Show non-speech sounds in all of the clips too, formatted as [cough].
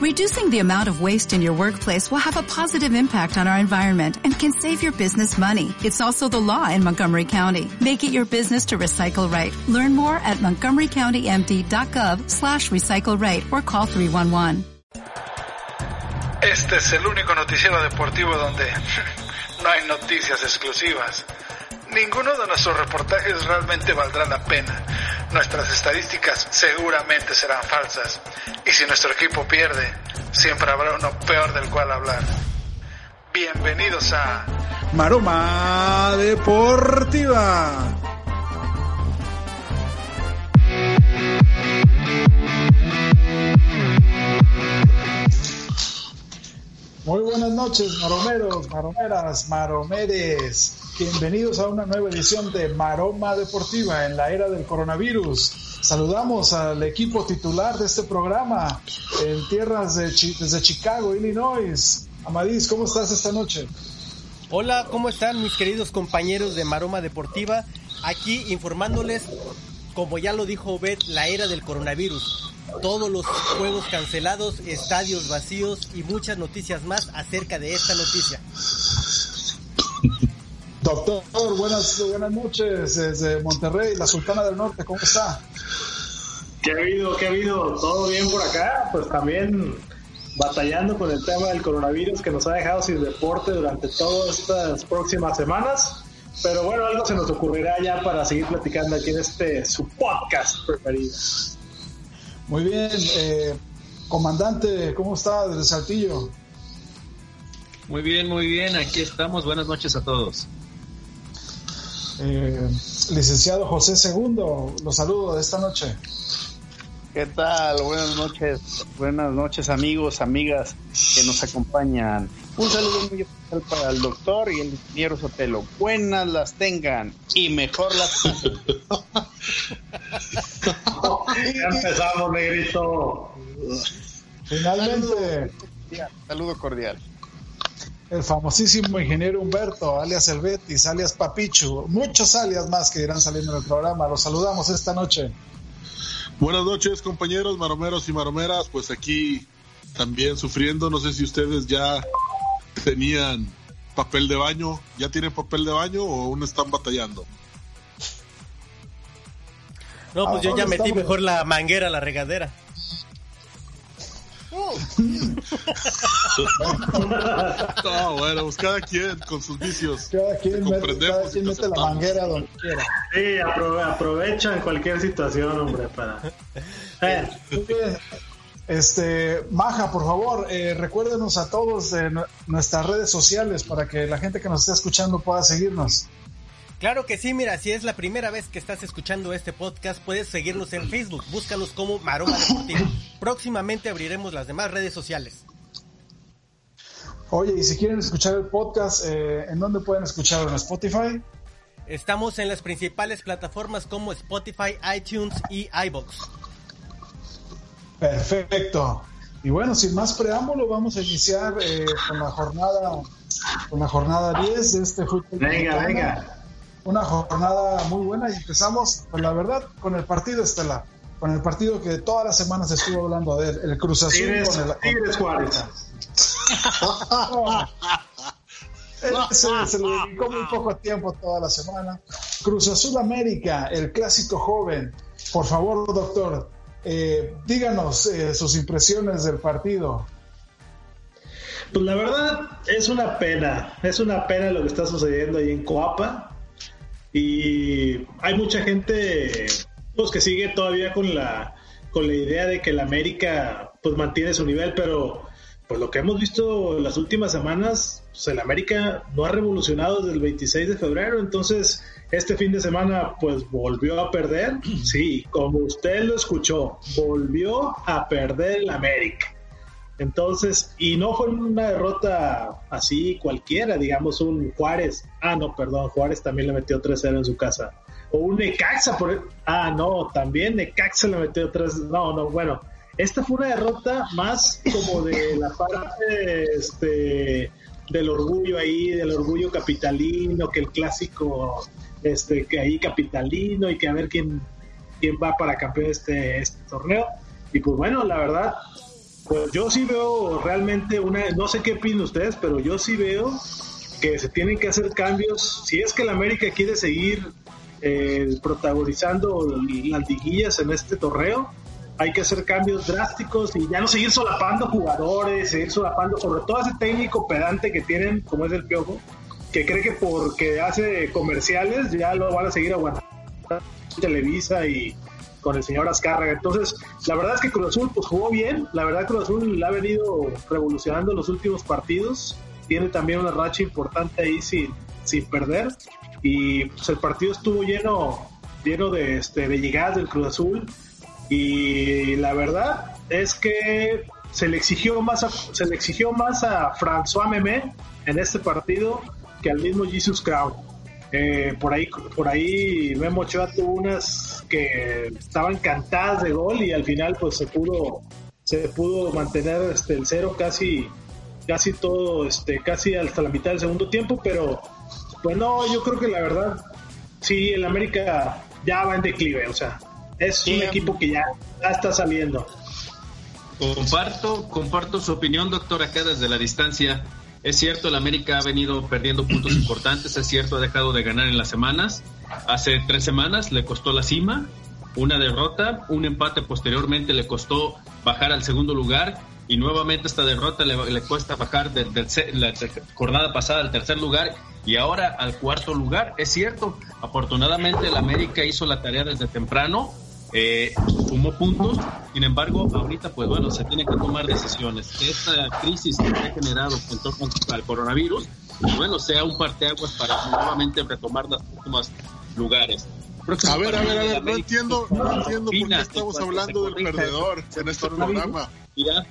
Reducing the amount of waste in your workplace will have a positive impact on our environment and can save your business money. It's also the law in Montgomery County. Make it your business to recycle right. Learn more at montgomerycountymd.gov slash recycle right or call 311. Este es el único noticiero deportivo donde [laughs] no hay noticias exclusivas. Ninguno de nuestros reportajes realmente valdrá la pena. Nuestras estadísticas seguramente serán falsas. Y si nuestro equipo pierde, siempre habrá uno peor del cual hablar. Bienvenidos a Maroma Deportiva. Muy buenas noches, maromeros, maromeras, maromeres. Bienvenidos a una nueva edición de Maroma Deportiva en la era del coronavirus. Saludamos al equipo titular de este programa en tierras de desde Chicago, Illinois. Amadís, ¿cómo estás esta noche? Hola, ¿cómo están mis queridos compañeros de Maroma Deportiva? Aquí informándoles, como ya lo dijo Obed, la era del coronavirus. Todos los juegos cancelados, estadios vacíos y muchas noticias más acerca de esta noticia. Doctor, buenas, buenas noches desde Monterrey, la Sultana del Norte, ¿cómo está? ¿Qué ha habido? ¿Qué ha habido? ¿Todo bien por acá? Pues también batallando con el tema del coronavirus que nos ha dejado sin deporte durante todas estas próximas semanas. Pero bueno, algo se nos ocurrirá ya para seguir platicando aquí en este su podcast preferido. Muy bien, eh, comandante, ¿cómo está desde Saltillo? Muy bien, muy bien, aquí estamos. Buenas noches a todos. Eh, licenciado José Segundo, los saludo de esta noche. ¿Qué tal? Buenas noches, buenas noches amigos, amigas que nos acompañan. Un saludo muy especial para el doctor y el ingeniero Sotelo. Buenas las tengan y mejor las ya empezamos, negrito. Finalmente, saludo cordial. El famosísimo ingeniero Humberto, alias El Betis, alias Papichu, muchos alias más que irán saliendo en el programa. Los saludamos esta noche. Buenas noches, compañeros maromeros y maromeras. Pues aquí también sufriendo. No sé si ustedes ya tenían papel de baño. ¿Ya tienen papel de baño o aún están batallando? No, pues yo ya metí mejor la manguera la regadera. No, bueno, pues cada quien con sus vicios. Cada quien, mete, cada quien mete la manguera donde [laughs] quiera. Sí, aprove aprovecha en cualquier situación, hombre, para... Eh. Este, Maja, por favor, eh, recuérdenos a todos de nuestras redes sociales para que la gente que nos está escuchando pueda seguirnos. Claro que sí, mira, si es la primera vez que estás escuchando este podcast, puedes seguirnos en Facebook, búscalos como Maroma Deportivo. Próximamente abriremos las demás redes sociales. Oye, y si quieren escuchar el podcast, eh, ¿en dónde pueden escucharlo? ¿En Spotify? Estamos en las principales plataformas como Spotify, iTunes y iBox. Perfecto. Y bueno, sin más preámbulo, vamos a iniciar eh, con la jornada con la jornada 10 de este fútbol. Venga, venga una jornada muy buena y empezamos, pues la verdad, con el partido estelar, con el partido que todas las semanas estuvo hablando de él, el Cruz Azul con el Tigres Juárez. [laughs] se, se, le dedicó muy poco tiempo toda la semana. Cruz Azul América, el clásico joven. Por favor, doctor, eh, díganos eh, sus impresiones del partido. Pues la verdad es una pena, es una pena lo que está sucediendo ahí en Coapa. Y hay mucha gente pues que sigue todavía con la con la idea de que el América pues mantiene su nivel, pero pues lo que hemos visto en las últimas semanas, pues el América no ha revolucionado desde el 26 de febrero, entonces este fin de semana pues volvió a perder, [clears throat] sí, como usted lo escuchó, volvió a perder el América. Entonces, y no fue una derrota así cualquiera, digamos un Juárez. Ah, no, perdón, Juárez también le metió 3-0 en su casa. O un Necaxa, por... ah, no, también Necaxa le metió 3 No, no, bueno, esta fue una derrota más como de la parte este, del orgullo ahí, del orgullo capitalino, que el clásico, este, que ahí capitalino y que a ver quién, quién va para campeón este, este torneo. Y pues bueno, la verdad, pues yo sí veo realmente una, no sé qué opinan ustedes, pero yo sí veo que se tienen que hacer cambios. Si es que el América quiere seguir eh, protagonizando las liguillas en este torneo, hay que hacer cambios drásticos y ya no seguir solapando jugadores, seguir solapando sobre todo ese técnico pedante que tienen, como es el Piojo, que cree que porque hace comerciales ya lo van a seguir aguantando Televisa y con el señor Azcárraga. Entonces, la verdad es que Cruz Azul pues jugó bien, la verdad Cruz Azul ha venido revolucionando los últimos partidos, tiene también una racha importante ahí sin, sin perder y pues el partido estuvo lleno lleno de este de llegadas del Cruz Azul y la verdad es que se le exigió más a, se le exigió más a François Memé en este partido que al mismo Jesus Crown. Eh, por ahí por ahí Memo Ochoa tuvo unas que estaban cantadas de gol y al final pues se pudo se pudo mantener este el cero casi casi todo este casi hasta la mitad del segundo tiempo pero pues no yo creo que la verdad sí el América ya va en declive o sea es un equipo que ya, ya está saliendo. Comparto comparto su opinión doctor acá desde la distancia es cierto, el América ha venido perdiendo puntos importantes, es cierto, ha dejado de ganar en las semanas. Hace tres semanas le costó la cima, una derrota, un empate posteriormente le costó bajar al segundo lugar y nuevamente esta derrota le, cuesta bajar de, la jornada pasada al tercer lugar y ahora al cuarto lugar. Es cierto, afortunadamente el América hizo la tarea desde temprano, eh, sumó puntos, sin embargo, ahorita, pues bueno, se tiene que tomar decisiones. Esta crisis que se ha generado en torno al coronavirus, pues bueno, sea un parteaguas para nuevamente retomar los últimos lugares. a ver, a ver, a ver, no entiendo, no entiendo por qué estamos hablando del perdedor en este programa.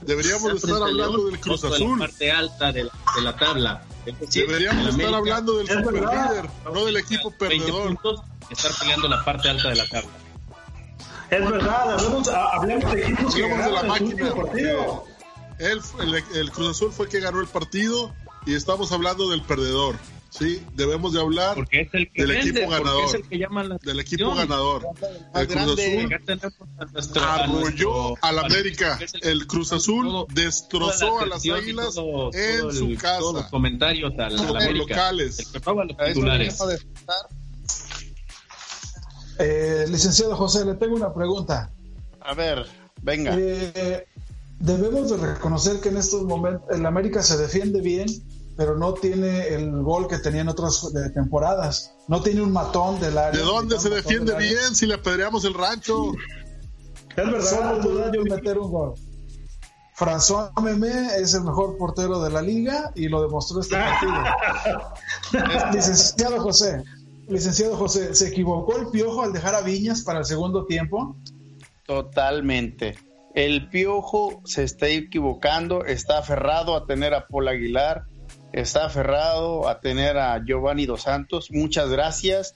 Deberíamos estar hablando del Cruz Azul. La parte alta de la, tabla. Deberíamos estar hablando del super líder, no del equipo perdedor. estar peleando la parte alta de la tabla. Es verdad, hablemos, de equipos que de la máquina. El, el, Cruz Azul fue que ganó el partido y estamos hablando del perdedor. Sí, debemos de hablar del equipo ganador. del equipo ganador. El Cruz Azul arrolló al América. El Cruz Azul destrozó a las Águilas en su casa. Todos los comentarios al, América. locales. Eh, licenciado José, le tengo una pregunta. A ver, venga. Eh, debemos de reconocer que en estos momentos el América se defiende bien, pero no tiene el gol que tenía en otras temporadas. No tiene un matón del área. ¿De dónde se defiende bien si le apedreamos el rancho? Es verdad, Solo meter un gol. François Memé es el mejor portero de la liga y lo demostró este [laughs] partido. Licenciado José, licenciado José, ¿se equivocó el Piojo al dejar a Viñas para el segundo tiempo? Totalmente. El Piojo se está equivocando, está aferrado a tener a Paul Aguilar, está aferrado a tener a Giovanni Dos Santos. Muchas gracias.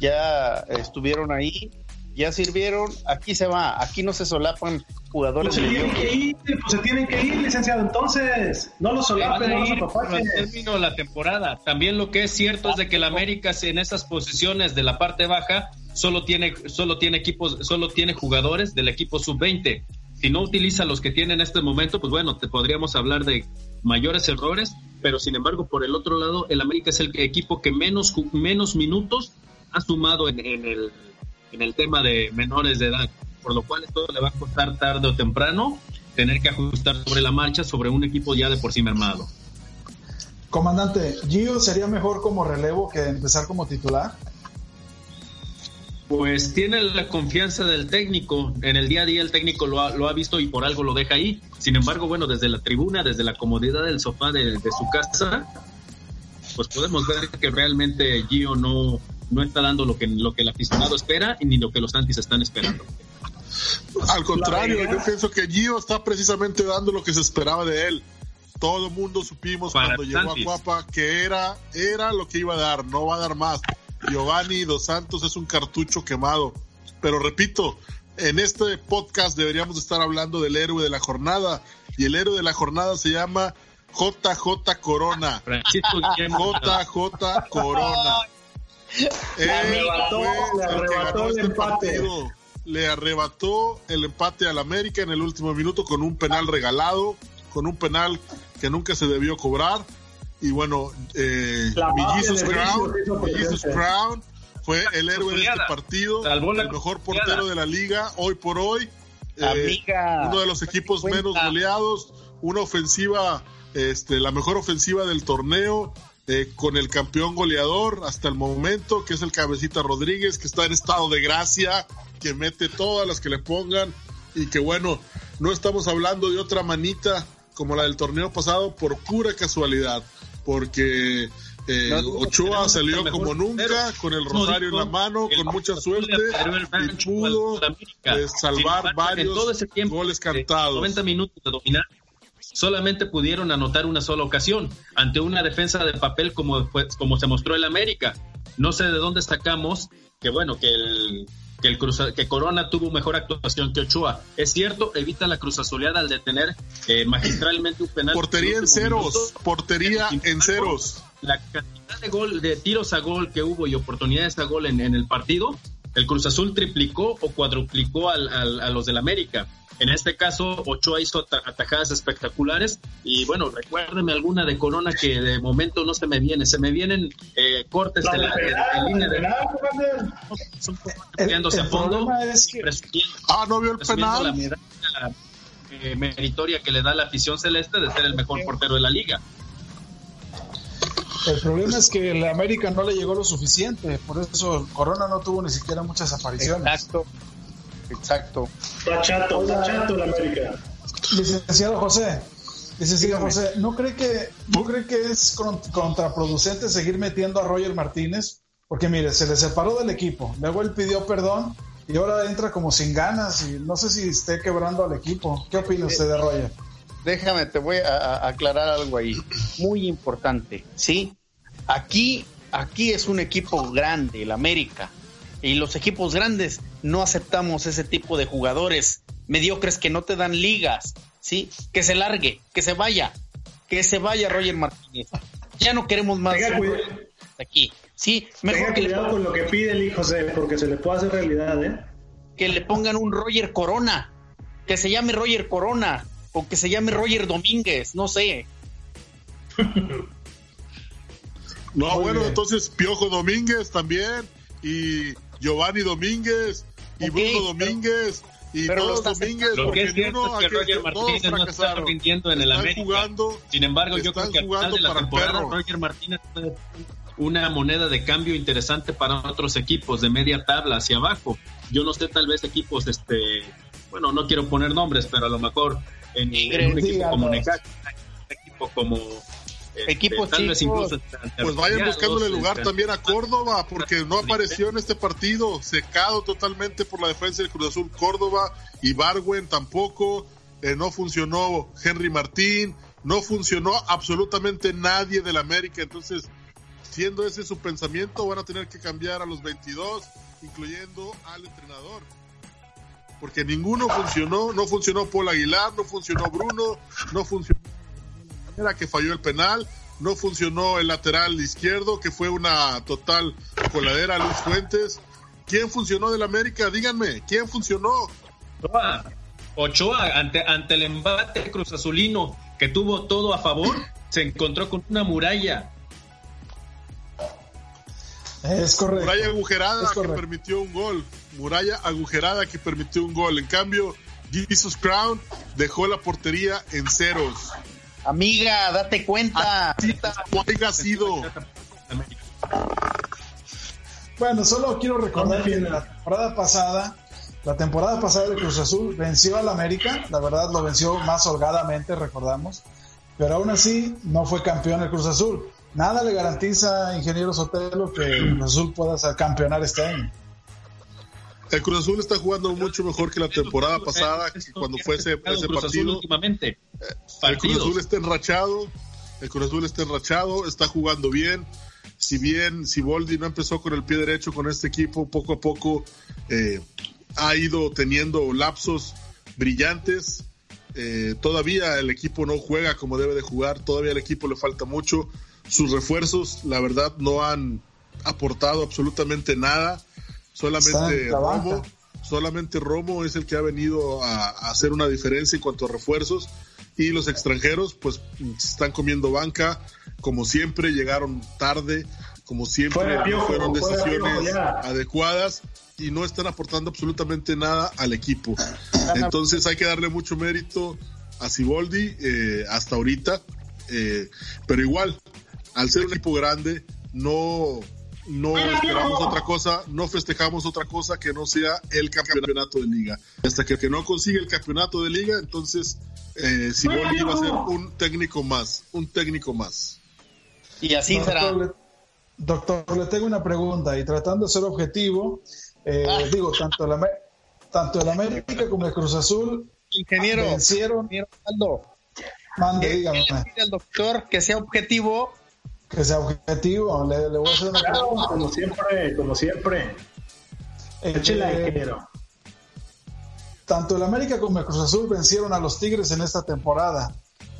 Ya estuvieron ahí, ya sirvieron. Aquí se va, aquí no se solapan jugadores. Pues se tienen que ir, pues se tienen que ir, licenciado. Entonces, no lo solapen, no la temporada. También lo que es cierto es de que el América en esas posiciones de la parte baja solo tiene, solo tiene equipos, solo tiene jugadores del equipo sub-20. Si no utiliza los que tiene en este momento, pues bueno, te podríamos hablar de mayores errores, pero sin embargo, por el otro lado, el América es el equipo que menos, menos minutos ha sumado en, el, en el tema de menores de edad por lo cual esto le va a costar tarde o temprano tener que ajustar sobre la marcha sobre un equipo ya de por sí mermado. Comandante, ¿Gio sería mejor como relevo que empezar como titular? Pues tiene la confianza del técnico. En el día a día el técnico lo ha, lo ha visto y por algo lo deja ahí. Sin embargo, bueno, desde la tribuna, desde la comodidad del sofá de, de su casa, pues podemos ver que realmente Gio no, no está dando lo que, lo que el aficionado espera ni lo que los antis están esperando. Al contrario, yo pienso que Gio está precisamente dando lo que se esperaba de él. Todo el mundo supimos cuando llegó a Cuapa que era, era lo que iba a dar, no va a dar más. Giovanni Dos Santos es un cartucho quemado. Pero repito, en este podcast deberíamos estar hablando del héroe de la jornada. Y el héroe de la jornada se llama JJ Corona. JJ Corona. Le arrebató, el empate. le arrebató el empate al América en el último minuto con un penal regalado, con un penal que nunca se debió cobrar. Y bueno, eh, Crown, Crown fue el héroe de este partido, el mejor portero de la liga hoy por hoy. Eh, uno de los equipos menos goleados, una ofensiva, este, la mejor ofensiva del torneo, eh, con el campeón goleador hasta el momento, que es el Cabecita Rodríguez, que está en estado de gracia, que mete todas las que le pongan y que bueno, no estamos hablando de otra manita como la del torneo pasado por pura casualidad, porque eh, Ochoa salió como nunca, con el rosario en la mano, con mucha suerte, y pudo eh, salvar varios goles cantados. 90 minutos de dominar solamente pudieron anotar una sola ocasión ante una defensa de papel como, como se mostró el América. No sé de dónde sacamos que bueno, que el que el que Corona tuvo mejor actuación que Ochoa. Es cierto, evita la cruz azuleada al detener eh, magistralmente un penal. Portería en ceros, portería en ceros. La cantidad de gol, de tiros a gol que hubo y oportunidades a gol en, en el partido, el Cruz Azul triplicó o cuadruplicó al, al, a los del América. En este caso, Ochoa hizo atajadas espectaculares y bueno, recuérdeme alguna de Corona que de momento no se me viene, se me vienen eh, cortes de la, línea de... quedándose a fondo, ah, no vio el penal. La medalla eh, meritoria que le da la afición celeste de ser el mejor portero de la liga. El problema es que el América no le llegó lo suficiente, por eso Corona no tuvo ni siquiera muchas apariciones. Exacto. Exacto. Está chato, está chato el América. Licenciado José, licenciado José, ¿no cree que no cree que es contraproducente seguir metiendo a Roger Martínez? Porque mire, se le separó del equipo, luego él pidió perdón y ahora entra como sin ganas y no sé si esté quebrando al equipo. ¿Qué opina usted de Roger? Déjame, te voy a, aclarar algo ahí, muy importante, ¿sí? Aquí, aquí es un equipo grande, el América, y los equipos grandes no aceptamos ese tipo de jugadores mediocres que no te dan ligas, ¿sí? Que se largue, que se vaya, que se vaya Roger Martínez. Ya no queremos más aquí. Sí, mejor que cuidado con lo que pide el hijo porque se le puede hacer realidad, ¿eh? Que le pongan un Roger Corona, que se llame Roger Corona, o que se llame Roger Domínguez, no sé. [laughs] no, bueno, entonces Piojo Domínguez también, y Giovanni Domínguez y Bruno Domínguez y todos los Domínguez, porque es cierto es que Roger Martínez no está rindiendo en el América. Jugando, Sin embargo, yo creo que al final de la temporada Roger Martínez puede una moneda de cambio interesante para otros equipos de media tabla hacia abajo. Yo no sé, tal vez equipos, este, bueno, no quiero poner nombres, pero a lo mejor en, un equipo como Necaxa, un equipo como equipos chicos. pues vayan buscándole lugar este, también a Córdoba, porque no apareció en este partido, secado totalmente por la defensa del Cruz Azul Córdoba y Barwen tampoco, eh, no funcionó Henry Martín, no funcionó absolutamente nadie del América, entonces, siendo ese su pensamiento, van a tener que cambiar a los 22, incluyendo al entrenador. Porque ninguno funcionó, no funcionó Paul Aguilar, no funcionó Bruno, no funcionó era que falló el penal, no funcionó el lateral izquierdo, que fue una total coladera Luis Fuentes. ¿Quién funcionó del América? Díganme, ¿quién funcionó? Ochoa, Ochoa ante, ante el embate Cruz Azulino, que tuvo todo a favor, se encontró con una muralla. Es correcto. Muralla agujerada que permitió un gol. Muralla agujerada que permitió un gol. En cambio, Jesus Crown dejó la portería en ceros. Amiga, date cuenta. ha sido. Bueno, solo quiero recordar que la temporada pasada, la temporada pasada de Cruz Azul venció al América, la verdad lo venció más holgadamente, recordamos, pero aún así no fue campeón el Cruz Azul. Nada le garantiza, ingeniero Sotelo, que Cruz Azul pueda ser campeonar este año. El Cruz Azul está jugando mucho mejor que la temporada pasada, cuando fue ese, partido. Últimamente. El Cruz Azul está enrachado, el Cruz Azul está enrachado, está jugando bien. Si bien Siboldi no empezó con el pie derecho con este equipo, poco a poco eh, ha ido teniendo lapsos brillantes. Eh, todavía el equipo no juega como debe de jugar, todavía al equipo le falta mucho. Sus refuerzos, la verdad, no han aportado absolutamente nada solamente robo, Solamente Romo es el que ha venido a, hacer una diferencia en cuanto a refuerzos. Y los extranjeros pues están comiendo banca, como siempre llegaron tarde, como siempre fueron decisiones adecuadas y no están aportando absolutamente nada al equipo. Entonces hay que darle mucho mérito a Siboldi eh, hasta ahorita, eh, pero igual, al ser un equipo grande, no no esperamos otra cosa, no festejamos otra cosa que no sea el campeonato de liga. Hasta que, que no consiga el campeonato de liga, entonces eh, Siboldi va a ser un técnico más, un técnico más. Y así será. doctor, le tengo una pregunta y tratando de ser objetivo, eh, ah. digo, tanto el, tanto el América como el Cruz Azul ingeniero, vencieron. Ingeniero Mande, dígame. al doctor que sea objetivo que sea objetivo. Le, voy a hacer una pregunta. Como siempre, como siempre. Eh, tanto el América como el Cruz Azul vencieron a los Tigres en esta temporada.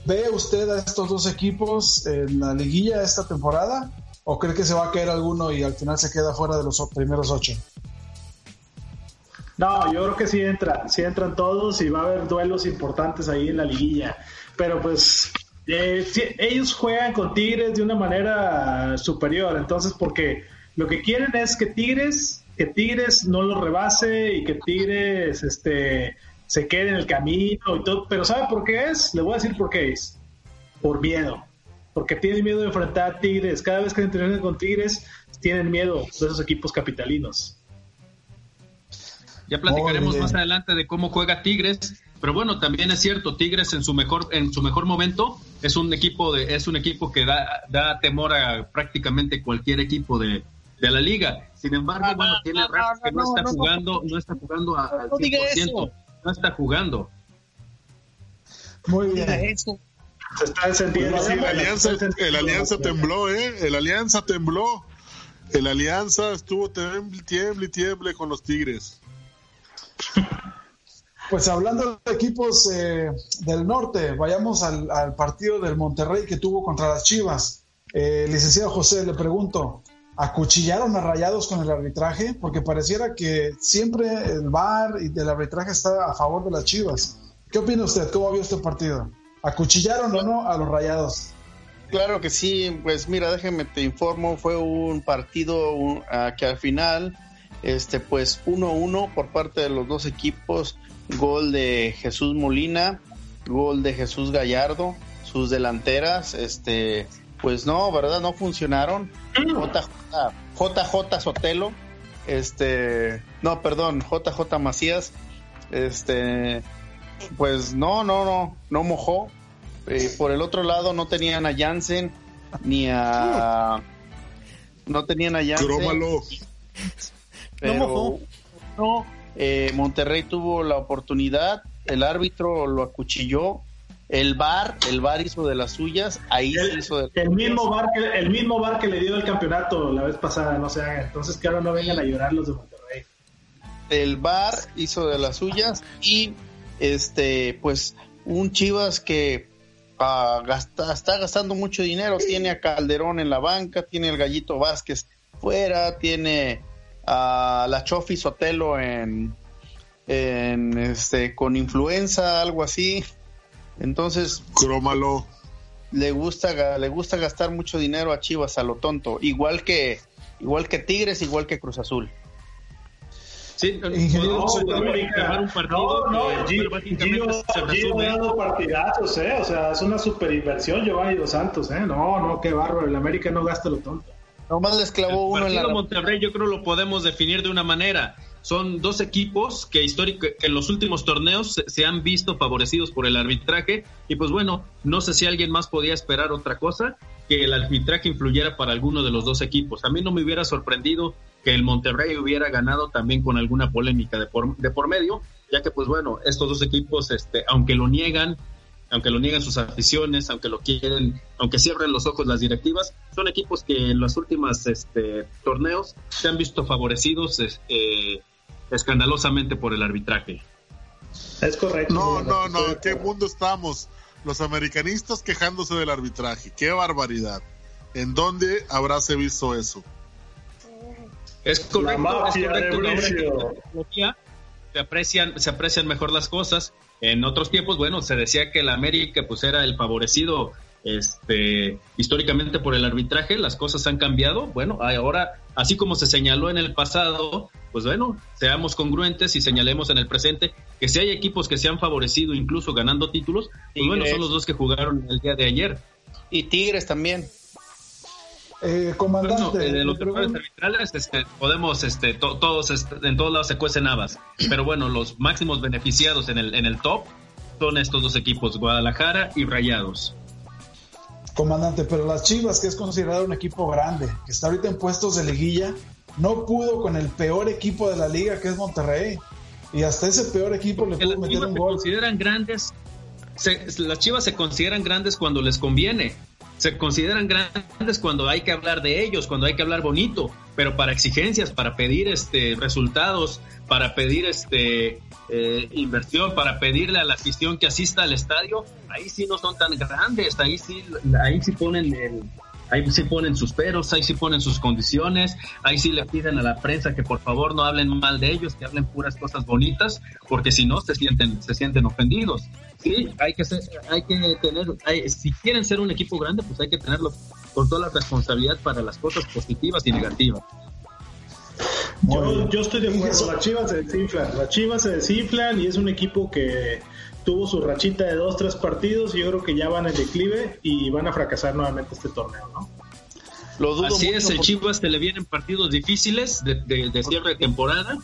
¿Ve usted a estos dos equipos en la liguilla esta temporada? ¿O cree que se va a caer alguno y al final se queda fuera de los primeros ocho? No, yo creo que sí entra, sí entran todos y va a haber duelos importantes ahí en la liguilla. Pero pues eh, ellos juegan con Tigres de una manera superior, entonces porque lo que quieren es que Tigres, que Tigres no lo rebase y que Tigres este, se quede en el camino y todo, pero ¿sabe por qué es? Le voy a decir por qué es. Por miedo. Porque tienen miedo de enfrentar a Tigres. Cada vez que entrenan con Tigres, tienen miedo de esos equipos capitalinos. Ya platicaremos más adelante de cómo juega Tigres, pero bueno, también es cierto, Tigres en su mejor en su mejor momento es un equipo de es un equipo que da, da temor a prácticamente cualquier equipo de, la liga. Sin embargo, bueno, tiene rato que no, está jugando, no está jugando al 100%, no está jugando. Muy bien. Se está encendiendo. el, alianza, el Alianza tembló, ¿eh? El Alianza tembló. El Alianza estuvo tiemble, tiemble, tiemble con los Tigres. Pues hablando de equipos eh, del norte, vayamos al, partido del Monterrey que tuvo contra las Chivas. Eh, licenciado José, le pregunto, ¿acuchillaron a Rayados con el arbitraje? Porque pareciera que siempre el VAR y el arbitraje está a favor de las Chivas. ¿Qué opina usted? ¿Cómo vio este partido? ¿Acuchillaron o no a los Rayados? Claro que sí, pues mira, déjeme te informo, fue un partido que al final este, pues 1-1 por parte de los dos equipos. Gol de Jesús Molina, gol de Jesús Gallardo. Sus delanteras, este, pues no, ¿verdad? No funcionaron. JJ, JJ Sotelo, este, no, perdón, JJ Macías, este, pues no, no, no, no mojó. Por el otro lado no tenían a Jansen ni a... No tenían a Jansen no no, eh, Monterrey tuvo la oportunidad, el árbitro lo acuchilló, el bar, el bar hizo de las suyas, ahí el, hizo de el mismo bar que el mismo bar que le dio el campeonato la vez pasada, no se haga, entonces que ahora no vengan a llorar los de Monterrey. El bar hizo de las suyas y este pues un Chivas que ah, gasta, está gastando mucho dinero, tiene a Calderón en la banca, tiene el Gallito Vázquez fuera, tiene a la Chofi Sotelo en, en este con influenza, algo así. Entonces, crómalo. Le gusta le gusta gastar mucho dinero a Chivas a lo tonto, igual que igual que Tigres, igual que Cruz Azul. Sí, no, un partido no, Gio, partidazos, eh, o sea, es una super inversión Giovanni Dos Santos, eh, no, no, qué bárbaro, el América no gasta lo tonto. Nomás les clavó uno en la. Monterrey, yo creo lo podemos definir de una manera. Son dos equipos que, histórico, que en los últimos torneos se, han visto favorecidos por el arbitraje. Y pues bueno, no sé si alguien más podía esperar otra cosa que el arbitraje influyera para alguno de los dos equipos. A mí no me hubiera sorprendido que el Monterrey hubiera ganado también con alguna polémica de por, de por medio, ya que pues bueno, estos dos equipos, este, aunque lo niegan, aunque lo niegan sus aficiones, aunque lo quieren, aunque cierren los ojos las directivas, son equipos que en los últimos este, torneos se han visto favorecidos eh, escandalosamente por el arbitraje. Es correcto. No, no, no, ¿en qué mundo estamos? Los americanistas quejándose del arbitraje, qué barbaridad. ¿En dónde habráse visto eso? Es correcto, es correcto se aprecian, se aprecian mejor las cosas. En otros tiempos, bueno, se decía que el América pues era el favorecido este, históricamente por el arbitraje, las cosas han cambiado. Bueno, ahora, así como se señaló en el pasado, pues bueno, seamos congruentes y señalemos en el presente que si hay equipos que se han favorecido incluso ganando títulos, pues bueno, son los dos que jugaron el día de ayer. Y Tigres también. Eh, comandante. de los arbitrales este, podemos, este, todos, este, en todos lados se cuecen habas. Pero bueno, los máximos beneficiados en el, en el top son estos dos equipos, Guadalajara y Rayados. Comandante, pero las Chivas, que es considerado un equipo grande, que está ahorita en puestos de liguilla, no pudo con el peor equipo de la liga, que es Monterrey. Y hasta ese peor equipo le pudo meter un gol. consideran grandes, las Chivas se consideran grandes cuando les conviene. Se consideran grandes cuando hay que hablar de ellos, cuando hay que hablar bonito, pero para exigencias, para pedir este resultados, para pedir este eh, inversión para pedirle a la afición que asista al estadio, ahí sí no son tan grandes, ahí sí, ahí sí ponen el, ahí sí ponen sus peros, ahí sí ponen sus condiciones, ahí sí le piden a la prensa que por favor no hablen mal de ellos, que hablen puras cosas bonitas, porque si no se sienten, se sienten ofendidos. Sí, hay que ser, hay que tener, si quieren ser un equipo grande, pues hay que tenerlo con toda la responsabilidad para las cosas positivas y negativas. Yo, estoy de acuerdo, las Chivas se desinflan, las Chivas se desinflan y es un equipo que tuvo su rachita de dos, tres partidos y yo creo que ya van en declive y van a fracasar nuevamente este torneo, ¿no? Así es, el Chivas se le vienen partidos difíciles de, de, cierre de temporada.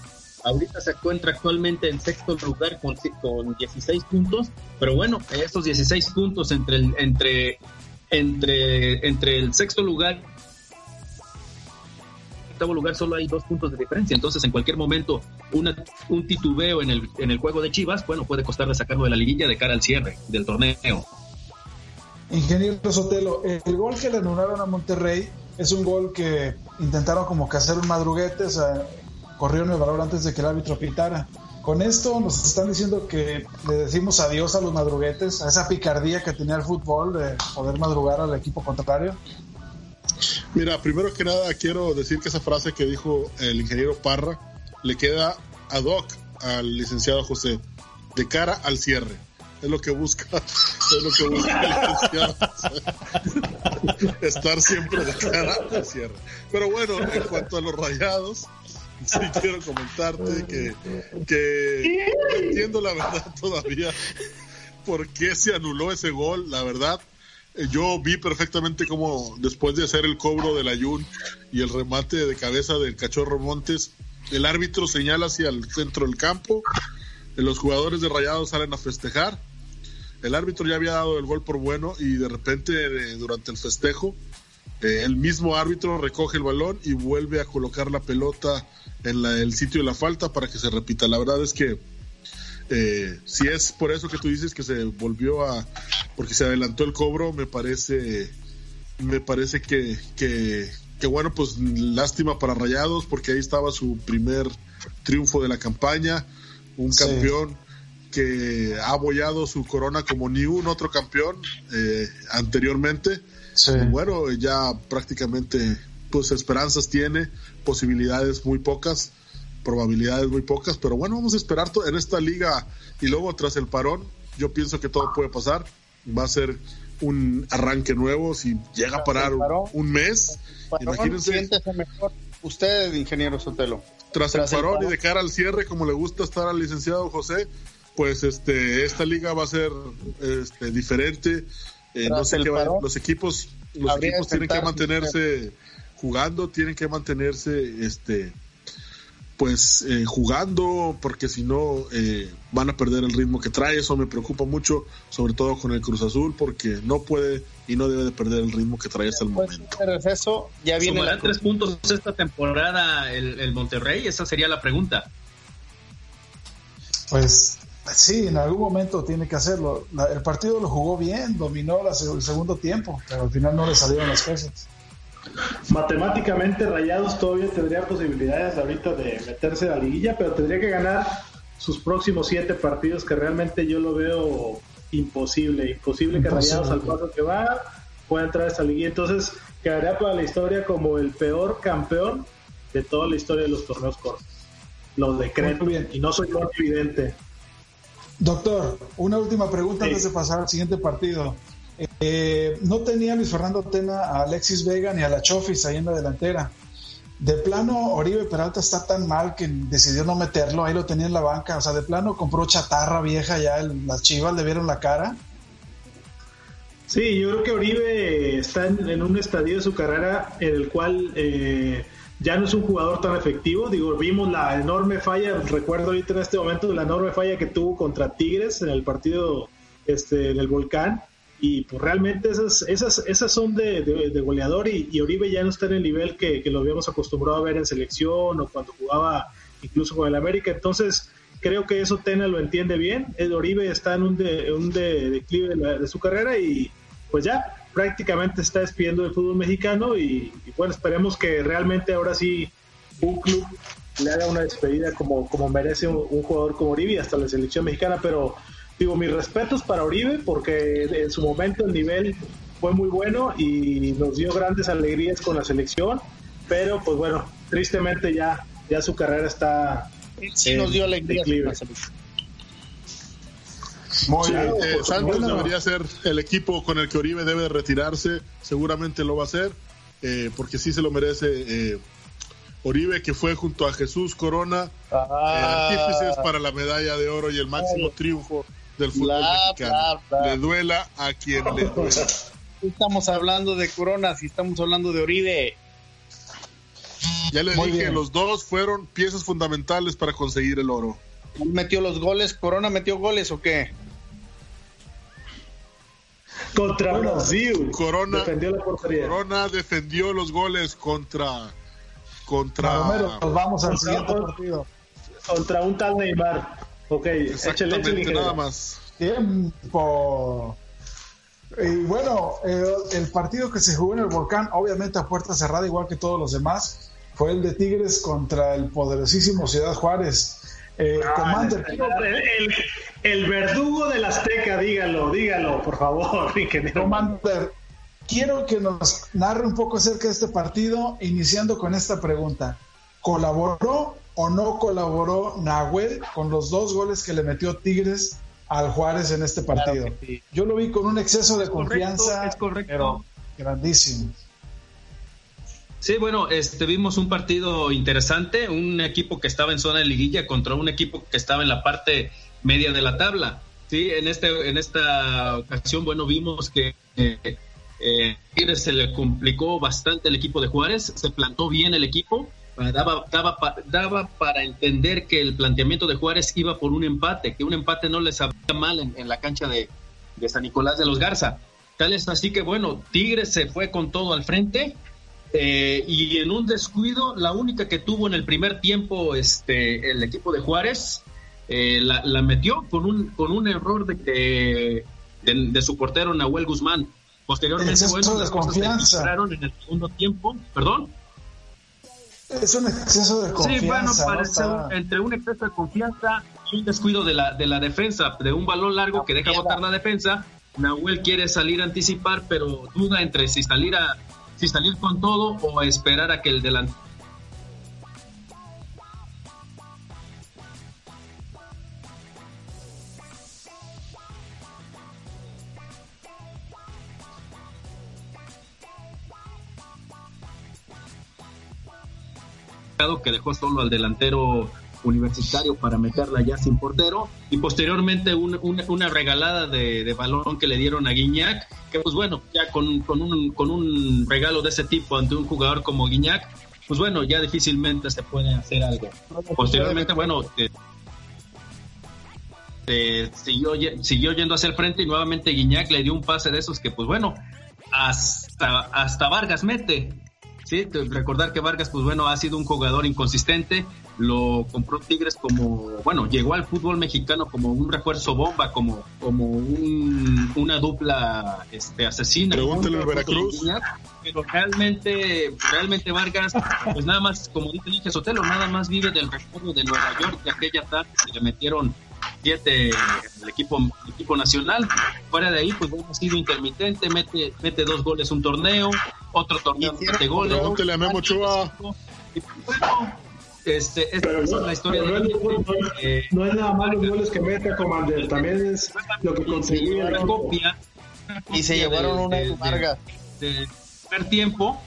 Ahorita se encuentra actualmente en sexto lugar con, con 16 puntos, pero bueno, estos 16 puntos entre el, entre, entre, entre el sexto lugar octavo lugar solo hay dos puntos de diferencia. Entonces, en cualquier momento, un titubeo en el, en el juego de Chivas, bueno, puede costarle sacarlo de la liguilla de cara al cierre del torneo. Ingeniero Sotelo, el gol que le anularon a Monterrey es un gol que intentaron como que hacer un madruguete, o sea, corrieron el valor antes de que el árbitro pitara. Con esto nos están diciendo que le decimos adiós a los madruguetes, a esa picardía que tenía el fútbol de poder madrugar al equipo contrario. Mira, primero que nada quiero decir que esa frase que dijo el ingeniero Parra le queda ad hoc al licenciado José, de cara al cierre. Es lo que busca, [laughs] es lo que busca el licenciado Estar siempre de cara al cierre. Pero bueno, en cuanto a los rayados, sí quiero comentarte que, que no entiendo la verdad todavía por qué se anuló ese gol, la verdad yo vi perfectamente cómo después de hacer el cobro del ayun y el remate de cabeza del cachorro Montes, el árbitro señala hacia el centro del campo, los jugadores de Rayados salen a festejar, el árbitro ya había dado el gol por bueno y de repente eh, durante el festejo eh, el mismo árbitro recoge el balón y vuelve a colocar la pelota en el sitio de la falta para que se repita. La verdad es que eh, si es por eso que tú dices que se volvió a, porque se adelantó el cobro, me parece, me parece que, que, bueno, pues lástima para Rayados, porque ahí estaba su primer triunfo de la campaña, un campeón que ha abollado su corona como ni un otro campeón eh, anteriormente. bueno, ya prácticamente pues esperanzas tiene, posibilidades muy pocas probabilidades muy pocas, pero bueno, vamos a esperar en esta liga y luego tras el parón, yo pienso que todo puede pasar, va a ser un arranque nuevo, si llega a parar un, mes, imagínense. Mejor. Usted, ingeniero Sotelo. Tras, el, parón y de cara al cierre, como le gusta estar al licenciado José, pues este esta liga va a ser este, diferente. Eh, no sé qué los equipos, los equipos tienen que mantenerse jugando, tienen que mantenerse este pues eh, jugando, porque si no eh, van a perder el ritmo que trae. Eso me preocupa mucho, sobre todo con el Cruz Azul, porque no puede y no debe de perder el ritmo que trae hasta el pues, momento. eso ya viene. ¿Sumará tres puntos esta temporada el, Monterrey? Esa sería la pregunta. Pues sí, en algún momento tiene que hacerlo. el partido lo jugó bien, dominó el segundo tiempo, pero al final no le salieron las cosas. Matemáticamente Rayados todavía tendría posibilidades ahorita de meterse a la liguilla, pero tendría que ganar sus próximos siete partidos que realmente yo lo veo imposible, imposible que Rayados al paso que va pueda entrar a esta liguilla. Entonces quedaría para la historia como el peor campeón de toda la historia de los torneos cortos. lo decreto bien. y no soy muy evidente. Doctor, una última pregunta Sí. antes de pasar al siguiente partido. Eh, no tenía Luis Fernando Tena a Alexis Vega ni a la Chofis ahí en la delantera. De plano, Oribe Peralta está tan mal que decidió no meterlo, ahí lo tenía en la banca. O sea, de plano compró chatarra vieja ya, el- las chivas le vieron la cara. Sí, yo creo que Oribe está en, un estadio de su carrera en el cual eh, ya no es un jugador tan efectivo. Digo, vimos la enorme falla, recuerdo ahorita en este momento la enorme falla que tuvo contra Tigres en el partido este, en el Volcán. Y pues realmente esas, esas, esas son de, de- goleador y, y Oribe ya no está en el nivel que, que lo habíamos acostumbrado a ver en selección o cuando jugaba incluso con el América. Entonces, creo que eso Tena lo entiende bien. El Oribe está en un, de, un de- declive de, de su carrera y pues ya prácticamente está despidiendo del fútbol mexicano y, bueno, esperemos que realmente ahora sí un club le haga una despedida como, como merece un, un jugador como Oribe hasta la selección mexicana, pero digo, mis respetos para Oribe porque en su momento el nivel fue muy bueno y nos dio grandes alegrías con la selección, pero pues bueno, tristemente ya, ya su carrera está Sí nos dio alegría. declive. con la selección. Muy bien. Claro, Eh, por Santos debería ser el equipo con el que Oribe debe de retirarse. Seguramente lo va a hacer, eh, porque sí se lo merece eh, Oribe, que fue junto a Jesús Corona, eh, Ah, artífices para la medalla de oro y el máximo triunfo del fútbol Bla, mexicano. bla, bla. Le duela a quien le duela. Estamos hablando de Corona, si estamos hablando de Oribe. Ya le Muy dije, bien. los dos fueron piezas fundamentales para conseguir el oro. ¿Él metió los goles? ¿Corona metió goles o qué? Contra Bueno, Brasil. Corona- defendió la portería. Corona defendió los goles contra contra Romero, vamos al siguiente partido. Contra un tal Neymar. Ok, échale, exactamente échale, nada más. Tiempo. Y bueno, eh, el partido que se jugó en el volcán, obviamente a puerta cerrada, igual que todos los demás, fue el de Tigres contra el poderosísimo Ciudad Juárez. Eh, Commander, El, el- el verdugo del Azteca, dígalo, dígalo, por favor, [laughs] ingeniero. Commander, quiero que nos narre un poco acerca de este partido, iniciando con esta pregunta. ¿Colaboró o no colaboró Nahuel con los dos goles que le metió Tigres al Juárez en este partido? Claro que sí. Yo lo vi con un exceso de correcto, confianza, es correcto. pero grandísimo. Sí, bueno, este vimos un partido interesante, un equipo que estaba en zona de liguilla contra un equipo que estaba en la parte media de la tabla. Sí, en este en esta ocasión, bueno, vimos que eh, eh, Tigres se le complicó bastante el equipo de Juárez, se plantó bien el equipo, daba daba daba para entender que el planteamiento de Juárez iba por un empate, que un empate no les sabía mal en, en la cancha de, de San Nicolás de los Garza. Tal es así que bueno, Tigres se fue con todo al frente eh, y en un descuido, la única que tuvo en el primer tiempo este, el equipo de Juárez, eh, la, la metió con un, con un error de, de, de su portero Nahuel Guzmán. Posteriormente, bueno, las cosas se en el segundo tiempo. ¿Perdón? Es un exceso de confianza. Sí, bueno, ¿no? parece un- entre un exceso de confianza y un descuido de la, de la defensa, de un balón largo que deja botar la defensa. Nahuel quiere salir a anticipar, pero duda entre si salir a si salir con todo o esperar a que el delantero que dejó solo al delantero universitario para meterla ya sin portero. Y posteriormente un- un- una regalada de, balón que le dieron a Guiñac que pues bueno ya con, con un, con un regalo de ese tipo ante un jugador como Guiñac pues bueno ya difícilmente se puede hacer algo. Posteriormente bueno eh, eh, siguió, siguió yendo hacia el frente y nuevamente Guiñac le dio un pase de esos que pues bueno hasta, hasta Vargas mete Sí, recordar que Vargas, pues bueno, ha sido un jugador inconsistente. Lo compró Tigres como, bueno, llegó al fútbol mexicano como un refuerzo bomba, como, como un- una dupla este, asesina. Pregúntale al Junto Veracruz. Pero realmente, realmente Vargas, pues nada más, como dice Sotelo, nada más vive del recuerdo de Nueva York de aquella tarde que le metieron siete el equipo, el equipo nacional. Fuera de ahí, pues bueno, ha sido intermitente, mete, mete dos goles un torneo, otro torneo mete goles. Pregúntele a Memo Ochoa. Y, bueno, este, esta Pero es no, la historia pero no, de es, no- eh, no es nada más los goles que meta Commander, también es lo que conseguía la copia Y se de- llevaron una de- Vargas. del primer tiempo,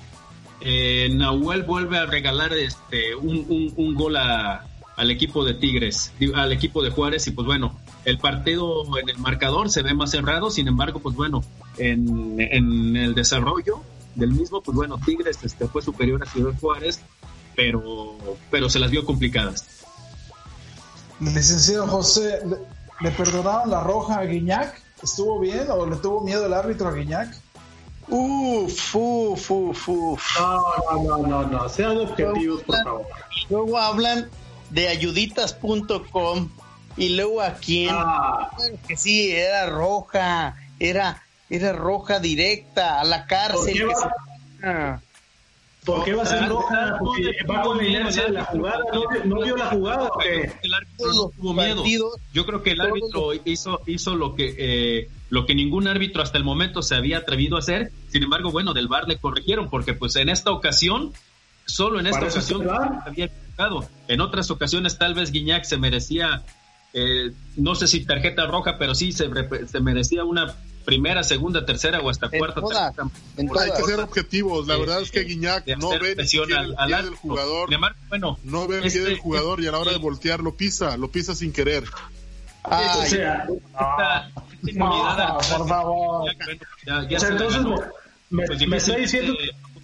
eh, Nahuel vuelve a regalar este un, un, un gol a- al equipo de Tigres, al equipo de Juárez, y pues bueno, el partido en el marcador se ve más cerrado, sin embargo, pues bueno, en, en el desarrollo del mismo, pues bueno, Tigres este, fue superior a Ciudad Juárez, pero, pero se las vio complicadas. Licenciado José, ¿le, le perdonaron la roja a Guiñac? ¿Estuvo bien o le tuvo miedo el árbitro a Guiñac? Uf, uf, uf, uf. No, no, no, no, no, sean objetivos, por favor. Luego hablan de ayuditas.com y luego a quién. Ah, que sí, era roja, era, era roja directa, a la cárcel. ¿Por qué va- se- Ah. ¿Por qué va a ser roja? Porque va con la inercia de la jugada, ¿no, vio- no vio la jugada? El árbitro no tuvo miedo. Yo creo que el árbitro hizo, hizo lo que eh, lo que ningún árbitro hasta el momento se había atrevido a hacer. Sin embargo, bueno, del VAR le corrigieron porque pues en esta ocasión, solo en esta ocasión había equivocado. En otras ocasiones tal vez Guiñac se merecía, eh, no sé si tarjeta roja, pero sí se, se merecía una primera, segunda, tercera o hasta En cuarta en Hay que ser objetivos. La de- verdad es que Guiñac no ve el jugador. Bueno, No ve el este- del jugador y a la hora de voltear lo pisa, lo pisa sin querer. Ay, O sea, esta, esta inmunidad No, por favor. ya, ya- ya o sea, se le entonces me, Pues me está diciendo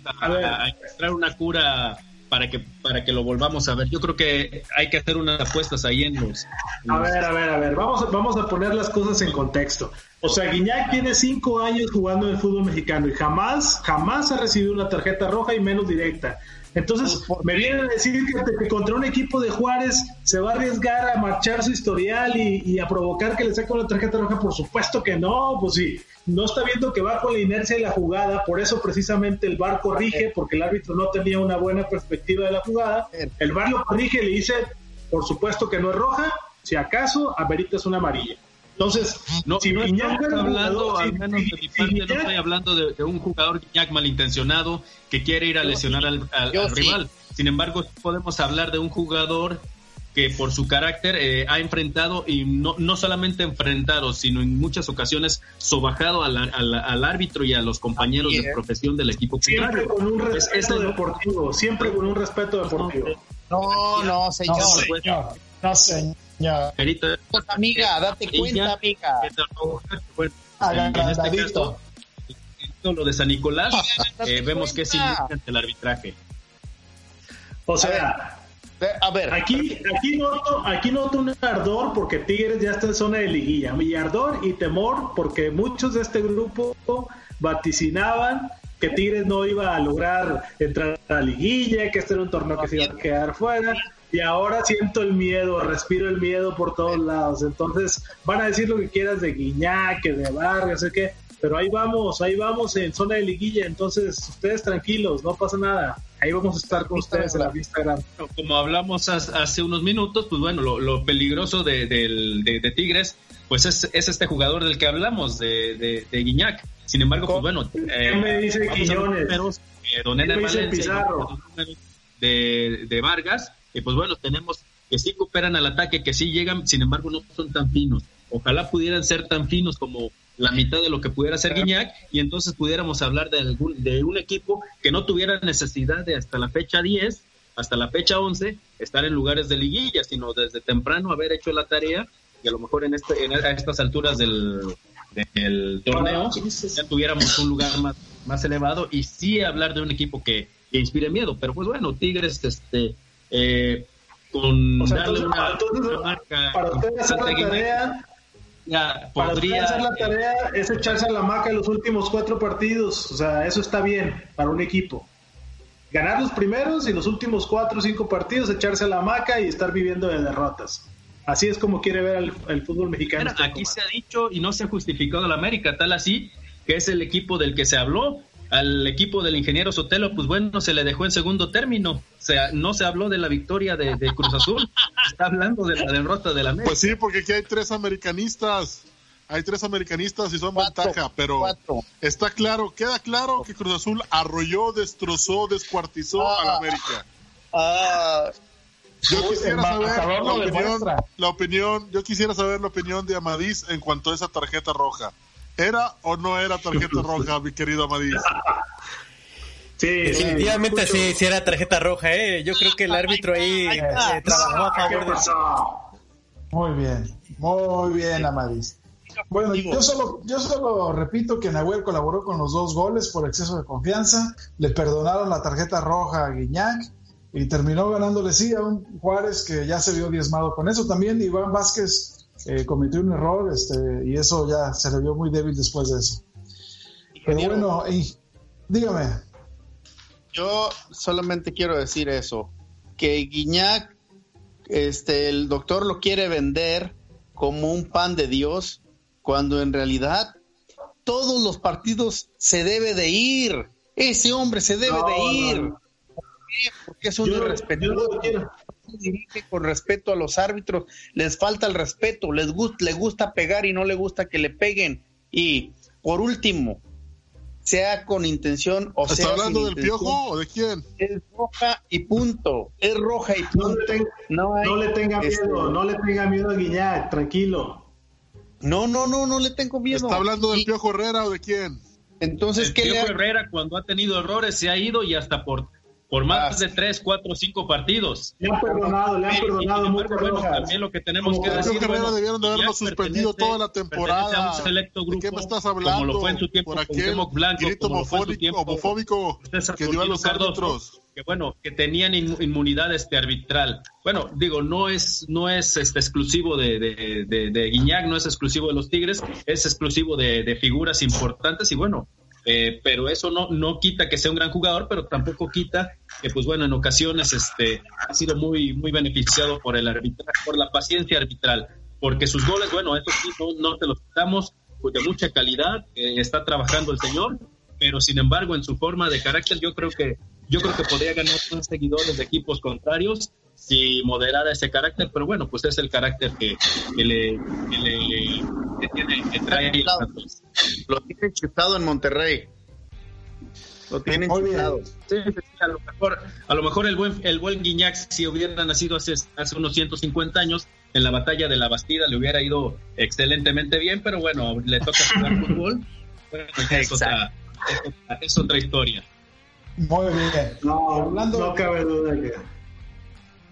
vamos a a, ver. a encontrar una cura para que para que lo volvamos a ver. Yo creo que hay que hacer unas apuestas ahí en los. en A los- ver, a ver, a ver, vamos, a- vamos a poner las cosas en contexto. O sea, Guiñac tiene cinco años jugando en el fútbol mexicano y jamás, jamás ha recibido una tarjeta roja y menos directa. Entonces, me vienen a decir que, que contra un equipo de Juárez se va a arriesgar a marchar su historial y, y a provocar que le saquen una tarjeta roja. Por supuesto que no, pues sí, no está viendo que va con la inercia de la jugada, por eso precisamente el VAR corrige, porque el árbitro no tenía una buena perspectiva de la jugada. El VAR lo corrige y le dice, por supuesto que no es roja, si acaso, amerita es una amarilla. Entonces, No, si no Guiñac fuera hablando, jugador, al menos si- de mi si parte, no estoy hablando de, de un jugador Guiñac malintencionado que quiere ir a lesionar al, al- Yo al sí. rival. Sin embargo, podemos hablar de un jugador que por su carácter eh, ha enfrentado y no, no solamente enfrentado, sino en muchas ocasiones sobajado al, al- al árbitro y a los compañeros de es. profesión del equipo Siempre contrario. con un Pues respeto deportivo, siempre con un respeto deportivo. no, no, señor. No, señor. No, señor. Ahorita- Pues, amiga, date Y cuenta, ya- amiga. Bueno, en este caso, lo de San Nicolás, [laughs] Date eh, vemos que es cuenta. inocente el arbitraje. O sea, A ver, aquí, aquí, noto, aquí noto un ardor porque Tigres ya está en zona de liguilla. Y ardor y temor porque muchos de este grupo vaticinaban que Tigres no iba a lograr entrar a la liguilla, que este era un torneo que se iba a quedar fuera. Y ahora siento el miedo, respiro el miedo por todos lados. Entonces van a decir lo que quieras de Guiñac, que de Vargas, sé qué. Pero ahí vamos, ahí vamos en zona de liguilla. Entonces ustedes tranquilos, no pasa nada. Ahí vamos a estar con ustedes en la Instagram. Como hablamos hace unos minutos, pues bueno, lo, lo peligroso de, de- de Tigres, pues es, es este jugador del que hablamos, de, de, de Guiñac. Sin embargo, pues bueno, ¿Qué me dice los Quiñones? números, eh, don ¿Qué me dice Valencia Pizarro? números de, de Vargas, y pues bueno, tenemos que sí cooperan al ataque, que sí llegan, sin embargo, no son tan finos. Ojalá pudieran ser tan finos como la mitad de lo que pudiera ser Guiñac y entonces pudiéramos hablar de, algún, de un equipo que no tuviera necesidad de hasta la fecha 10, hasta la fecha 11, estar en lugares de liguilla, sino desde temprano haber hecho la tarea y a lo mejor en, este, en a estas alturas del, del torneo ya tuviéramos un lugar más, más elevado y sí hablar de un equipo que, que inspire miedo. Pero pues bueno, Tigres, este, eh, con O sea, darle entonces, una, entonces, una marca para ustedes hacer la a tarea, ya para podría hacer la tarea es echarse a la maca en los últimos cuatro partidos. O sea, eso está bien para un equipo. Ganar los primeros y los últimos cuatro o cinco partidos, echarse a la maca y estar viviendo de derrotas. Así es como quiere ver el, el fútbol mexicano. Mira, este aquí se ha dicho y no se ha justificado el América, tal así que es el equipo del que se habló. Al equipo del ingeniero Sotelo, pues bueno, se le dejó en segundo término. O sea, no se habló de la victoria de, de Cruz Azul, está hablando de la derrota del América. Pues sí, porque aquí hay tres americanistas. Hay tres americanistas y son Cuatro, ventaja, pero cuatro. está claro, queda claro que Cruz Azul arrolló, destrozó, descuartizó Ah. a la América. ah, Yo quisiera saber la opinión, la opinión, yo quisiera saber la opinión de Amadís en cuanto a esa tarjeta roja. ¿Era o no era tarjeta roja, mi querido Amadís? Sí, Definitivamente sí, sí, era tarjeta roja, ¿eh? Yo creo que el árbitro ahí eh, trabajó a favor de Muy bien, muy bien, Amadís. Bueno, yo solo, yo solo repito que Nahuel colaboró con los dos goles por exceso de confianza, le perdonaron la tarjeta roja a Guiñac y terminó ganándole sí a un Juárez que ya se vio diezmado con eso. También Iván Vázquez eh, cometió un error este, y eso ya se le vio muy débil después de eso. Pero bueno, y, dígame. Yo solamente quiero decir eso, que Guiñac, este, el doctor lo quiere vender como un pan de Dios cuando en realidad todos los partidos se debe de ir. Ese hombre se debe de ir. Porque es un irrespetuoso. Dirige con respeto a los árbitros, les falta el respeto, les gusta, le gusta pegar y no le gusta que le peguen. Y por último, sea con intención o ¿Está hablando del piojo o de quién? Es roja y punto. Es roja y punto. No, le, tenga miedo, este, no le tenga miedo a Guiñac, tranquilo. No, no, no, no le tengo miedo. ¿Está hablando del Piojo Herrera o de quién? Entonces, el Piojo Herrera cuando ha tenido errores se ha ido y hasta por por más ah. de tres, cuatro, cinco partidos. Le han perdonado, le han perdonado mucho. Bueno, también lo que tenemos que decir. Bueno, debieron de haberlo suspendido toda la temporada. Un selecto grupo, ¿De qué me estás hablando? Como lo fue en su tiempo por aquel Blanco, grito homofóbico, homofóbico que dio a los árbitros. Que bueno, que tenían inmunidad este arbitral. Bueno, digo, no es, no es este exclusivo de, de, de, de Guiñac, no es exclusivo de los Tigres, es exclusivo de, de figuras importantes y bueno, eh, pero eso no, no quita que sea un gran jugador, pero tampoco quita que, pues bueno, en ocasiones este, ha sido muy, muy beneficiado por el arbitral, por la paciencia arbitral, porque sus goles, bueno, eso sí, no, no te los quitamos, pues de mucha calidad, eh, está trabajando el señor, pero sin embargo, en su forma de carácter, yo creo que, yo creo que podría ganar más seguidores de equipos contrarios si moderara ese carácter, pero bueno, pues es el carácter que, le, que le que tiene, que trae. Lo tienen chutado en Monterrey. Lo tienen chutado. Sí, a lo mejor, a lo mejor el buen, el buen Guiñac, si hubiera nacido hace, hace unos 150 años, en la batalla de la Bastida le hubiera ido excelentemente bien, pero bueno, le toca jugar [laughs] fútbol. es, otra, es, otra, historia. Muy bien. No, hablando, no cabe duda que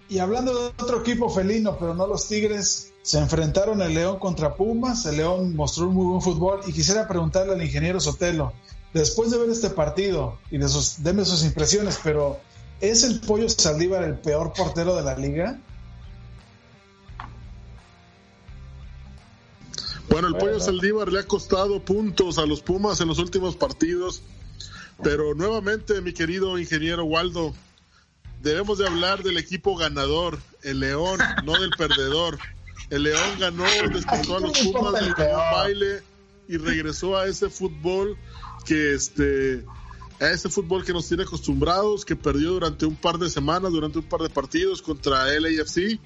y hablando de otro equipo felino, pero no los Tigres, se enfrentaron el León contra Pumas. El León mostró un muy buen fútbol. Y quisiera preguntarle al ingeniero Sotelo, después de ver este partido y de sus, deme sus impresiones, pero ¿es el Pollo Saldívar el peor portero de la liga? Bueno, el Pollo Saldívar le ha costado puntos a los Pumas en los últimos partidos. Pero nuevamente, mi querido ingeniero Waldo, debemos de hablar del equipo ganador, el León, no del perdedor. El León ganó, despertó a los Pumas del baile y regresó a ese fútbol que este a ese fútbol que nos tiene acostumbrados, que perdió durante un par de semanas, durante un par de partidos contra LAFC.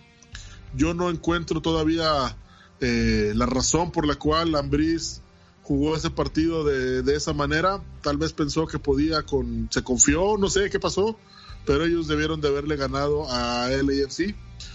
Yo no encuentro todavía eh, la razón por la cual Lambris jugó ese partido de, de, esa manera. Tal vez pensó que podía con, se confió, no sé qué pasó, pero ellos debieron de haberle ganado a LAFC.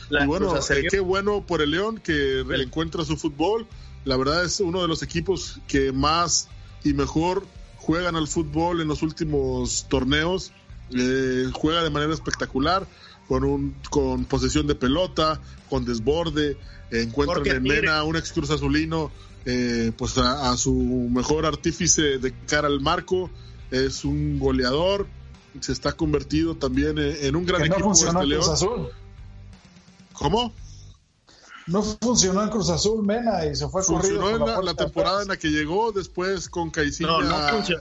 y bueno, eh, qué bueno por el León que reencuentra su fútbol. La verdad es uno de los equipos que más y mejor juegan al fútbol en los últimos torneos. Eh, juega de manera espectacular, con, un, con posesión de pelota, con desborde. encuentra en Mena, un ex Cruz Azulino, eh, pues a, su mejor artífice de cara al marco. Es un goleador se está convertido también en, un gran equipo funcionó este Cruz Azul. ¿Cómo? No funcionó en Cruz Azul, Mena, y se fue Funcionó en la, temporada en la que llegó, después con Caiciña,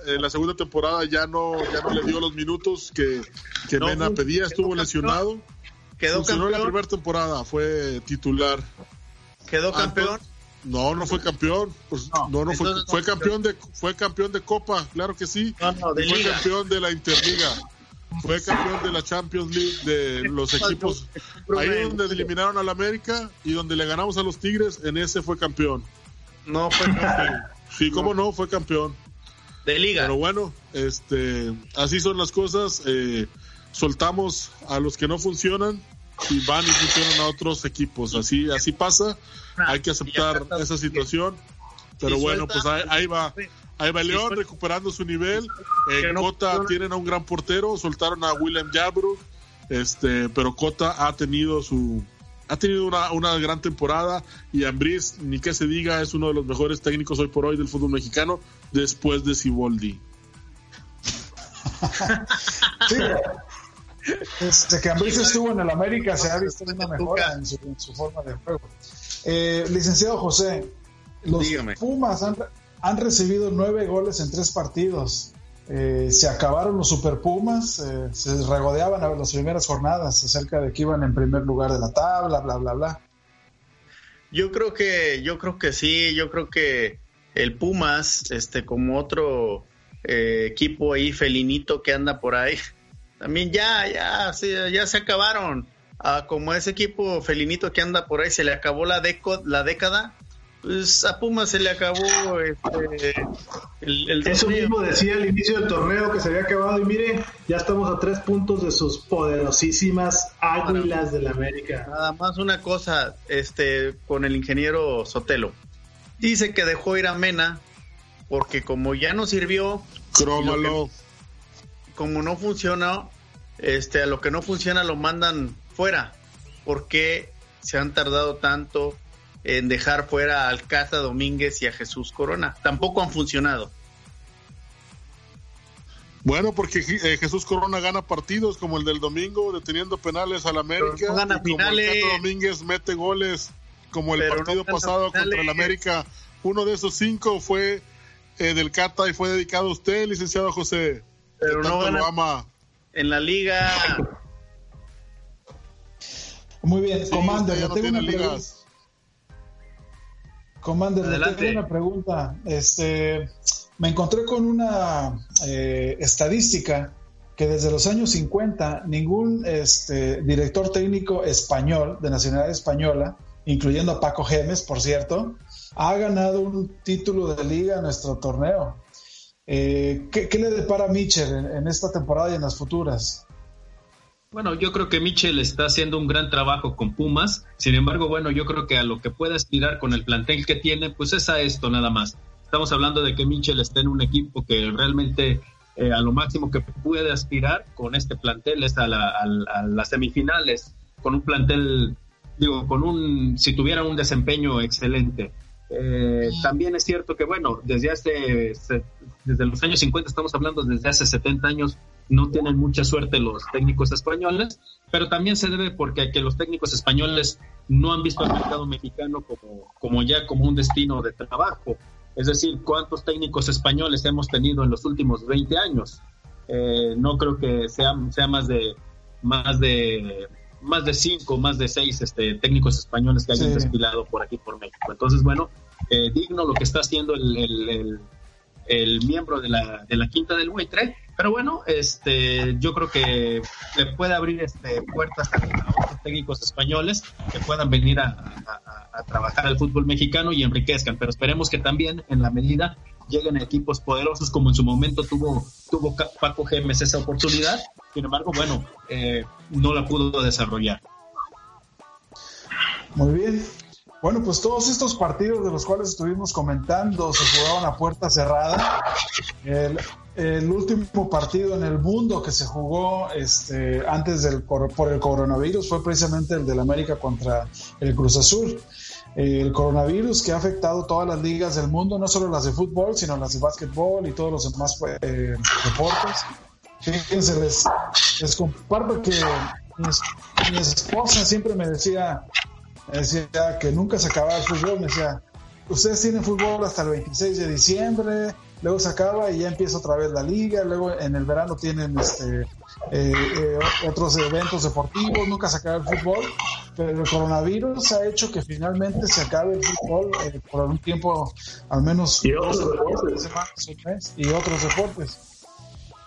en la segunda temporada ya no, ya no le dio los minutos que, que Mena pedía, estuvo lesionado. Quedó funcionó campeón. en la primera temporada, fue titular. ¿Quedó campeón? No, no fue campeón. Pues, no, no, fue, fue campeón de fue campeón de Copa, claro que sí. fue campeón de la Interliga. Fue campeón de la Champions League de los equipos. Ahí donde eliminaron al América y donde le ganamos a los Tigres, en ese fue campeón. No fue campeón. Sí, cómo no, fue campeón. De liga. Pero bueno, este, así son las cosas. Eh, soltamos a los que no funcionan y van y funcionan a otros equipos. Así, así pasa. Hay que aceptar esa situación. Pero bueno, pues ahí, va. Ahí va León recuperando su nivel. En Cota tienen a un gran portero, soltaron a William Jabru, este, pero Cota ha tenido su ha tenido una, una gran temporada y Ambriz, ni que se diga, es uno de los mejores técnicos hoy por hoy del fútbol mexicano después de Siboldi. [laughs] sí. Desde que Ambriz estuvo en el América se ha visto una mejora en su, forma de juego. Eh, licenciado José, los Pumas han, han, recibido nueve goles en tres partidos. Eh, se acabaron los Super Pumas, eh, se regodeaban a las primeras jornadas acerca de que iban en primer lugar de la tabla, bla, bla, bla. Yo creo que, yo creo que sí, yo creo que el Pumas, este, como otro eh, equipo ahí felinito que anda por ahí, [laughs] también ya, ya, ya se acabaron. Ah, como ese equipo felinito que anda por ahí se le acabó la, la década, pues a Puma se le acabó este, el, Eso mismo decía al inicio del torneo que se había acabado y mire, ya estamos a tres puntos de sus poderosísimas águilas del América. Nada más una cosa, este, con el ingeniero Sotelo. Dice que dejó ir a Mena porque como ya no sirvió, como no funcionó, este, a lo que no funciona lo mandan fuera. ¿Por qué se han tardado tanto en dejar fuera al Cata Domínguez y a Jesús Corona. Tampoco han funcionado. Bueno, porque eh, Jesús Corona gana partidos como el del domingo, deteniendo penales al América. gana y como el Cata Domínguez mete goles como el partido pasado contra el América. Uno de esos cinco fue eh, del Cata y fue dedicado a usted, licenciado José. Pero no gana en la liga. Muy bien, Comando, ya tengo una pregunta. Commander, le tengo una pregunta. Este, me encontré con una eh, estadística que desde los años 50 ningún este, director técnico español de nacionalidad española, incluyendo a Paco Gemes, por cierto, ha ganado un título de liga en nuestro torneo. Eh, ¿qué, le depara a Mitchell en, esta temporada y en las futuras? Bueno, yo creo que Michel está haciendo un gran trabajo con Pumas. Sin embargo, bueno, yo creo que a lo que puede aspirar con el plantel que tiene, pues es a esto nada más. Estamos hablando de que Michel está en un equipo que realmente eh, a lo máximo que puede aspirar con este plantel es a, las semifinales, con un plantel, digo, con un, si tuviera un desempeño excelente. Eh, también es cierto que, bueno, desde hace, desde los años 50, estamos hablando desde hace 70 años, no tienen mucha suerte los técnicos españoles, pero también se debe porque que los técnicos españoles no han visto al mercado mexicano como, como ya como un destino de trabajo. Es decir, ¿cuántos técnicos españoles hemos tenido en los últimos 20 años? Eh, no creo que sea, sea más de más de más de cinco, más de seis este, técnicos españoles que hayan desfilado por aquí por México. Entonces, bueno, eh, digno lo que está haciendo el, el, el, miembro de la, de la quinta del Buitre pero bueno, este, yo creo que le puede abrir este, puertas a, otros técnicos españoles que puedan venir a, trabajar al fútbol mexicano y enriquezcan. Pero esperemos que también, en la medida, lleguen equipos poderosos como en su momento tuvo, tuvo Paco Gemes esa oportunidad. Sin embargo, bueno, eh, no la pudo desarrollar. Muy bien. Bueno, pues todos estos partidos de los cuales estuvimos comentando se jugaban a puerta cerrada. El, último partido en el mundo que se jugó este, antes del por el coronavirus fue precisamente el del América contra el Cruz Azul. El coronavirus que ha afectado todas las ligas del mundo, no solo las de fútbol, sino las de básquetbol y todos los demás eh, deportes. Fíjense, les, comparto que mi, esposa siempre me decía, decía que nunca se acababa el fútbol, me decía, ustedes tienen fútbol hasta el 26 de diciembre, luego se acaba y ya empieza otra vez la liga, luego en el verano tienen este eh, eh, otros eventos deportivos, nunca se acaba el fútbol, pero el coronavirus ha hecho que finalmente se acabe el fútbol eh, por un tiempo, al menos y otros deportes. y otros deportes.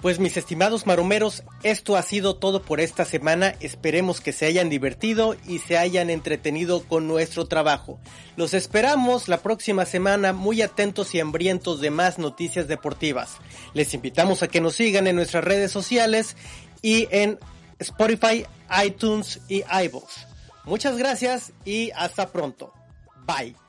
Pues mis estimados maromeros, esto ha sido todo por esta semana. Esperemos que se hayan divertido y se hayan entretenido con nuestro trabajo. Los esperamos la próxima semana muy atentos y hambrientos de más noticias deportivas. Les invitamos a que nos sigan en nuestras redes sociales y en Spotify, iTunes y iVoox. Muchas gracias y hasta pronto. Bye.